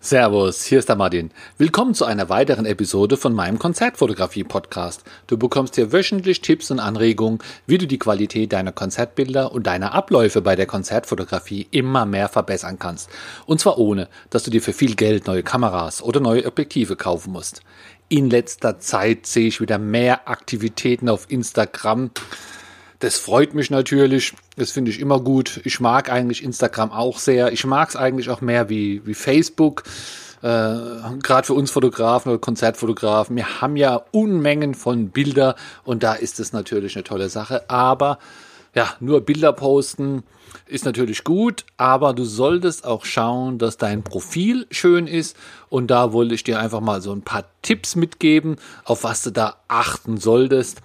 Servus, hier ist der Martin. Willkommen zu einer weiteren Episode von meinem Konzertfotografie-Podcast. Du bekommst hier wöchentlich Tipps und Anregungen, wie du die Qualität deiner Konzertbilder und deiner Abläufe bei der Konzertfotografie immer mehr verbessern kannst. Und zwar ohne, dass du dir für viel Geld neue Kameras oder neue Objektive kaufen musst. In letzter Zeit sehe ich wieder mehr Aktivitäten auf Instagram. Das freut mich natürlich. Das finde ich immer gut. Ich mag eigentlich Instagram auch sehr. Ich mag es eigentlich auch mehr wie, wie Facebook. Äh, Gerade für uns Fotografen oder Konzertfotografen. Wir haben ja Unmengen von Bilder und da ist es natürlich eine tolle Sache. Aber ja, nur Bilder posten ist natürlich gut, aber du solltest auch schauen, dass dein Profil schön ist. Und da wollte ich dir einfach mal so ein paar Tipps mitgeben, auf was du da achten solltest.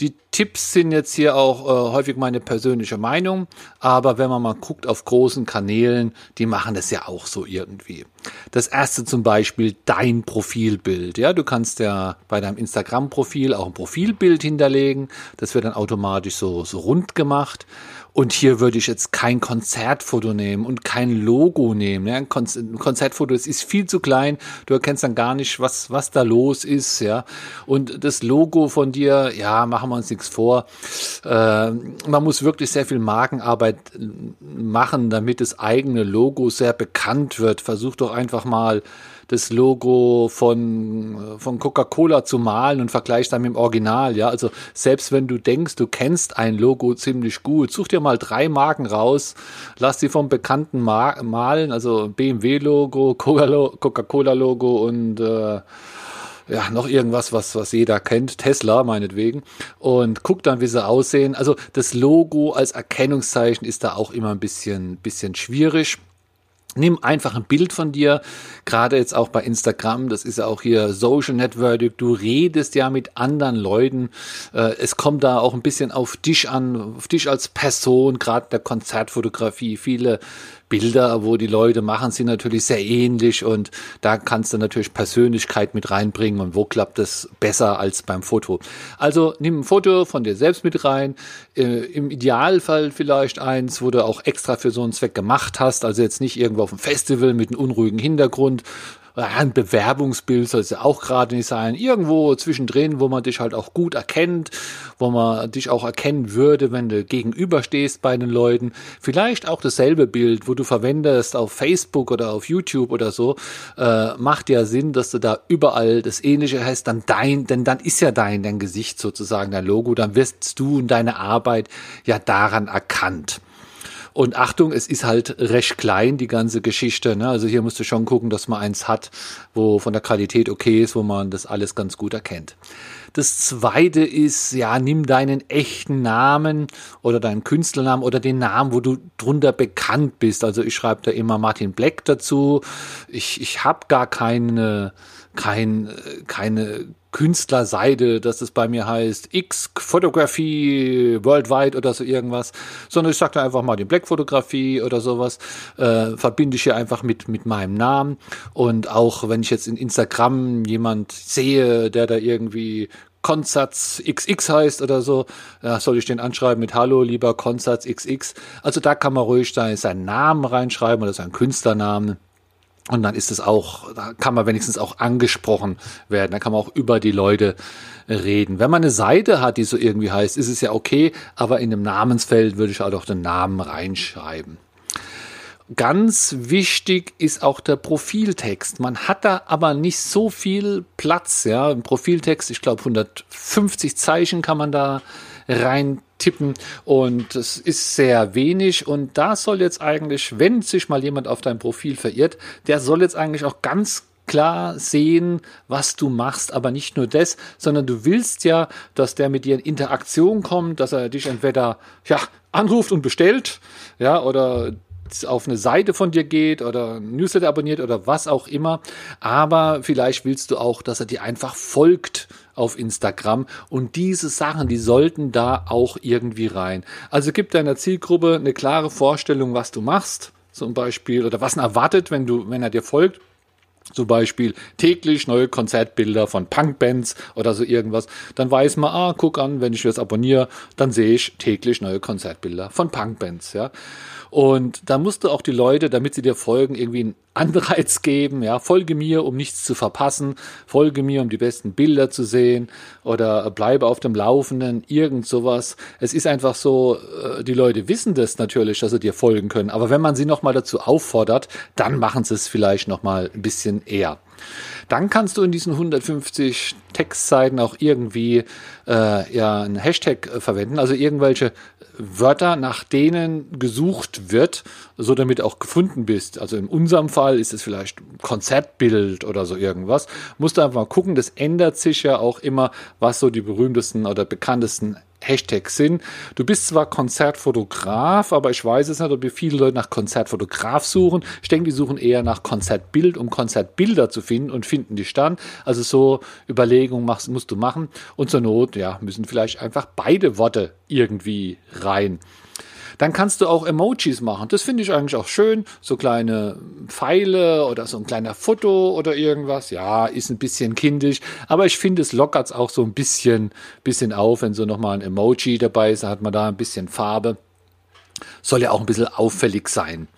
Die Tipps sind jetzt hier auch äh, häufig meine persönliche Meinung, aber wenn man mal guckt auf großen Kanälen, die machen das ja auch so irgendwie. Das erste zum Beispiel dein Profilbild. Ja, du kannst ja bei deinem Instagram-Profil auch ein Profilbild hinterlegen. Das wird dann automatisch so, so rund gemacht. Und hier würde ich jetzt kein Konzertfoto nehmen und kein Logo nehmen. Ja, ein Konzertfoto, das ist viel zu klein. Du erkennst dann gar nicht, was, was da los ist. Ja, und das Logo von dir, ja, machen wir uns nichts vor. Äh, man muss wirklich sehr viel Markenarbeit machen, damit das eigene Logo sehr bekannt wird. Versuch doch einfach mal das Logo von, von Coca-Cola zu malen und vergleichst dann mit dem Original. Ja, also selbst wenn du denkst, du kennst ein Logo ziemlich gut, such dir mal drei Marken raus, lass sie vom Bekannten malen, also BMW-Logo, Coca-Cola-Logo und äh, ja, noch irgendwas, was, was jeder kennt, Tesla meinetwegen, und guck dann, wie sie aussehen. Also das Logo als Erkennungszeichen ist da auch immer ein bisschen, bisschen schwierig. Nimm einfach ein Bild von dir, gerade jetzt auch bei Instagram, das ist ja auch hier Social Network, du redest ja mit anderen Leuten, äh, es kommt da auch ein bisschen auf dich an, auf dich als Person, gerade der Konzertfotografie, viele Bilder, wo die Leute machen, sind natürlich sehr ähnlich und da kannst du natürlich Persönlichkeit mit reinbringen und wo klappt es besser als beim Foto. Also nimm ein Foto von dir selbst mit rein, äh, im Idealfall vielleicht eins, wo du auch extra für so einen Zweck gemacht hast, also jetzt nicht irgendwo auf dem Festival mit einem unruhigen Hintergrund, ein Bewerbungsbild soll es ja auch gerade nicht sein. Irgendwo zwischendrin, wo man dich halt auch gut erkennt, wo man dich auch erkennen würde, wenn du gegenüberstehst bei den Leuten. Vielleicht auch dasselbe Bild, wo du verwendest auf Facebook oder auf YouTube oder so, äh, macht ja Sinn, dass du da überall das Ähnliche hast, dann dein, denn dann ist ja dein, dein Gesicht sozusagen dein Logo, dann wirst du und deine Arbeit ja daran erkannt. Und Achtung, es ist halt recht klein, die ganze Geschichte. Ne? Also hier musst du schon gucken, dass man eins hat, wo von der Qualität okay ist, wo man das alles ganz gut erkennt. Das zweite ist, ja, nimm deinen echten Namen oder deinen Künstlernamen oder den Namen, wo du drunter bekannt bist. Also ich schreibe da immer Martin Black dazu. Ich, ich habe gar keine, kein, keine Künstlerseite, dass es bei mir heißt X Photography Worldwide oder so irgendwas, sondern ich sage da einfach mal die Black Fotografie oder sowas, äh, verbinde ich hier einfach mit, mit meinem Namen und auch wenn ich jetzt in Instagram jemand sehe, der da irgendwie Konsatz XX heißt oder so, ja, soll ich den anschreiben mit Hallo, lieber Konsatz XX. Also da kann man ruhig seinen Namen reinschreiben oder seinen Künstlernamen. Und dann ist es auch, da kann man wenigstens auch angesprochen werden. Da kann man auch über die Leute reden. Wenn man eine Seite hat, die so irgendwie heißt, ist es ja okay, aber in dem Namensfeld würde ich halt auch den Namen reinschreiben. Ganz wichtig ist auch der Profiltext. Man hat da aber nicht so viel Platz, ja. Im Profiltext, ich glaube 150 Zeichen kann man da rein tippen. Und es ist sehr wenig. Und da soll jetzt eigentlich, wenn sich mal jemand auf dein Profil verirrt, der soll jetzt eigentlich auch ganz klar sehen, was du machst, aber nicht nur das, sondern du willst ja, dass der mit dir in Interaktion kommt, dass er dich entweder ja anruft und bestellt, ja, oder auf eine Seite von dir geht oder Newsletter abonniert oder was auch immer. Aber vielleicht willst du auch, dass er dir einfach folgt auf Instagram. Und diese Sachen, die sollten da auch irgendwie rein. Also gib deiner Zielgruppe eine klare Vorstellung, was du machst. Zum Beispiel, oder was er erwartet, wenn du, wenn er dir folgt. Zum Beispiel täglich neue Konzertbilder von Punkbands oder so irgendwas. Dann weiß man, ah, guck an, wenn ich das abonniere, dann sehe ich täglich neue Konzertbilder von Punkbands, ja. Und da musst du auch die Leute, damit sie dir folgen, irgendwie Anreiz geben, ja, folge mir, um nichts zu verpassen, folge mir, um die besten Bilder zu sehen oder bleibe auf dem Laufenden, irgend sowas. Es ist einfach so, äh, die Leute wissen das natürlich, dass sie dir folgen können, aber wenn man sie nochmal dazu auffordert, dann machen sie es vielleicht nochmal ein bisschen eher. Dann kannst du in diesen 150 Textseiten auch irgendwie äh, ja einen Hashtag äh, verwenden, also irgendwelche Wörter, nach denen gesucht wird, so damit auch gefunden bist. Also in unserem Fall ist es vielleicht Konzertbild oder so irgendwas. Musst du einfach mal gucken, das ändert sich ja auch immer, was so die berühmtesten oder bekanntesten Hashtags sind. Du bist zwar Konzertfotograf, aber ich weiß es nicht, ob viele Leute nach Konzertfotograf suchen. Ich denke, die suchen eher nach Konzertbild, um Konzertbilder zu finden und finden die dann. Also so Überlegungen machst, musst du machen. Und zur Not, ja, müssen vielleicht einfach beide Worte irgendwie rein. Dann kannst du auch Emojis machen. Das finde ich eigentlich auch schön. So kleine Pfeile oder so ein kleiner Foto oder irgendwas. Ja, ist ein bisschen kindisch, aber ich finde, es lockert es auch so ein bisschen, bisschen auf, wenn so nochmal ein Emoji dabei ist, hat man da ein bisschen Farbe. Soll ja auch ein bisschen auffällig sein.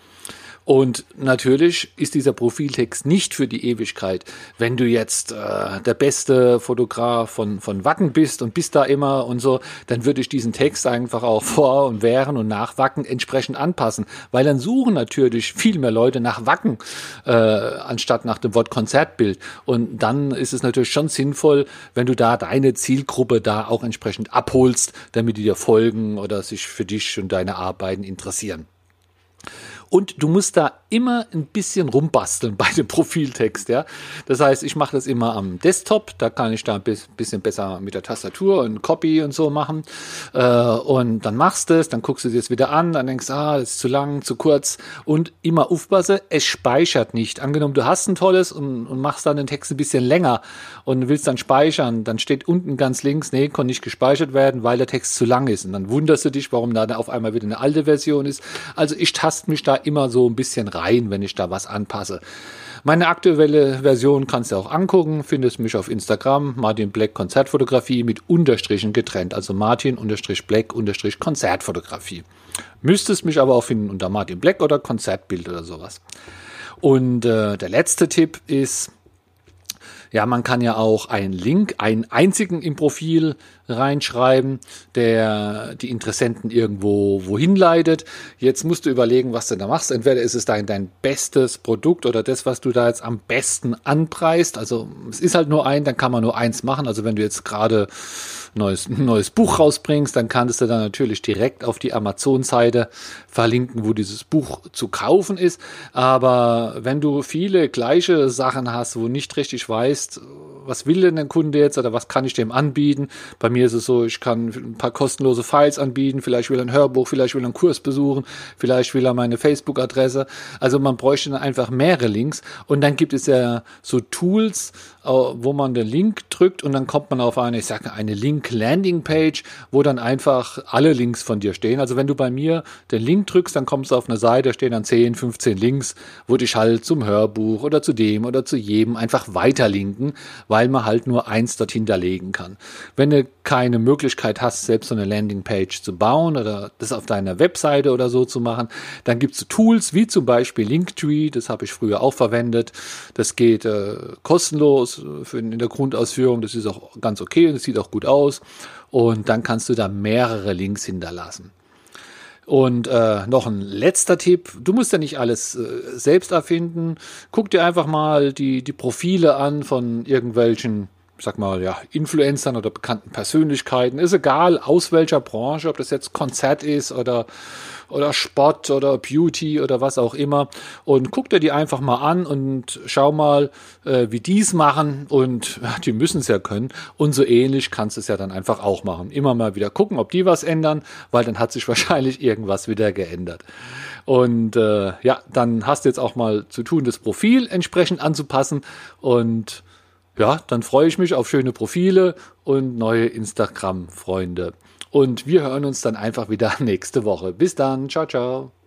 Und natürlich ist dieser Profiltext nicht für die Ewigkeit. Wenn du jetzt äh, der beste Fotograf von, von Wacken bist und bist da immer und so, dann würde ich diesen Text einfach auch vor und während und nach Wacken entsprechend anpassen. Weil dann suchen natürlich viel mehr Leute nach Wacken, äh, anstatt nach dem Wort Konzertbild. Und dann ist es natürlich schon sinnvoll, wenn du da deine Zielgruppe da auch entsprechend abholst, damit die dir folgen oder sich für dich und deine Arbeiten interessieren. Und du musst da immer ein bisschen rumbasteln bei dem Profiltext. Ja? Das heißt, ich mache das immer am Desktop, da kann ich da ein bisschen besser mit der Tastatur und Copy und so machen. Äh, und dann machst du es, dann guckst du dir das wieder an, dann denkst, ah, das ist zu lang, zu kurz. Und immer aufpasse, es speichert nicht. Angenommen, du hast ein tolles und, und machst dann den Text ein bisschen länger und willst dann speichern, dann steht unten ganz links, nee, konnte nicht gespeichert werden, weil der Text zu lang ist. Und dann wunderst du dich, warum da auf einmal wieder eine alte Version ist. Also ich taste mich da immer so ein bisschen rein, wenn ich da was anpasse. Meine aktuelle Version kannst du auch angucken, findest mich auf Instagram, Martin Black Konzertfotografie mit Unterstrichen getrennt, also Martin Unterstrich Black Unterstrich Konzertfotografie. Müsstest mich aber auch finden unter Martin Black oder Konzertbild oder sowas. Und äh, der letzte Tipp ist, ja, man kann ja auch einen Link, einen einzigen im Profil reinschreiben, der die Interessenten irgendwo wohin leitet. Jetzt musst du überlegen, was du da machst. Entweder ist es dein, dein bestes Produkt oder das, was du da jetzt am besten anpreist. Also es ist halt nur ein, dann kann man nur eins machen. Also wenn du jetzt gerade neues, neues Buch rausbringst, dann kannst du dann natürlich direkt auf die Amazon-Seite verlinken, wo dieses Buch zu kaufen ist. Aber wenn du viele gleiche Sachen hast, wo nicht richtig weißt, was will denn der Kunde jetzt oder was kann ich dem anbieten? Bei mir ist es so, ich kann ein paar kostenlose Files anbieten, vielleicht will er ein Hörbuch, vielleicht will er einen Kurs besuchen, vielleicht will er meine Facebook-Adresse. Also man bräuchte dann einfach mehrere Links und dann gibt es ja so Tools, äh, wo man den Link drückt und dann kommt man auf eine, ich sage eine Link-Landing-Page, wo dann einfach alle Links von dir stehen. Also wenn du bei mir den Link drückst, dann kommst du auf eine Seite, da stehen dann 10, 15 Links, wo dich halt zum Hörbuch oder zu dem oder zu jedem einfach weiterlinken, weil man halt nur eins dort hinterlegen kann. Wenn du keine Möglichkeit hast, selbst so eine Landing-Page zu bauen oder das auf deiner Webseite oder so zu machen, dann gibt es Tools wie zum Beispiel Linktree, das habe ich früher auch verwendet. Das geht äh, kostenlos für in der Grundausführung. Das ist auch ganz okay und es sieht auch gut aus. Und dann kannst du da mehrere Links hinterlassen. Und äh, noch ein letzter Tipp, du musst ja nicht alles äh, selbst erfinden. Guck dir einfach mal die, die Profile an von irgendwelchen, sag mal, ja, Influencern oder bekannten Persönlichkeiten. Ist egal, aus welcher Branche, ob das jetzt Konzert ist oder oder Sport oder Beauty oder was auch immer. Und guck dir die einfach mal an und schau mal, äh, wie die es machen. Und ja, die müssen es ja können. Und so ähnlich kannst du es ja dann einfach auch machen. Immer mal wieder gucken, ob die was ändern, weil dann hat sich wahrscheinlich irgendwas wieder geändert. Und äh, ja, dann hast du jetzt auch mal zu tun, das Profil entsprechend anzupassen. Und ja, dann freue ich mich auf schöne Profile und neue Instagram-Freunde. Und wir hören uns dann einfach wieder nächste Woche. Bis dann. Ciao, ciao.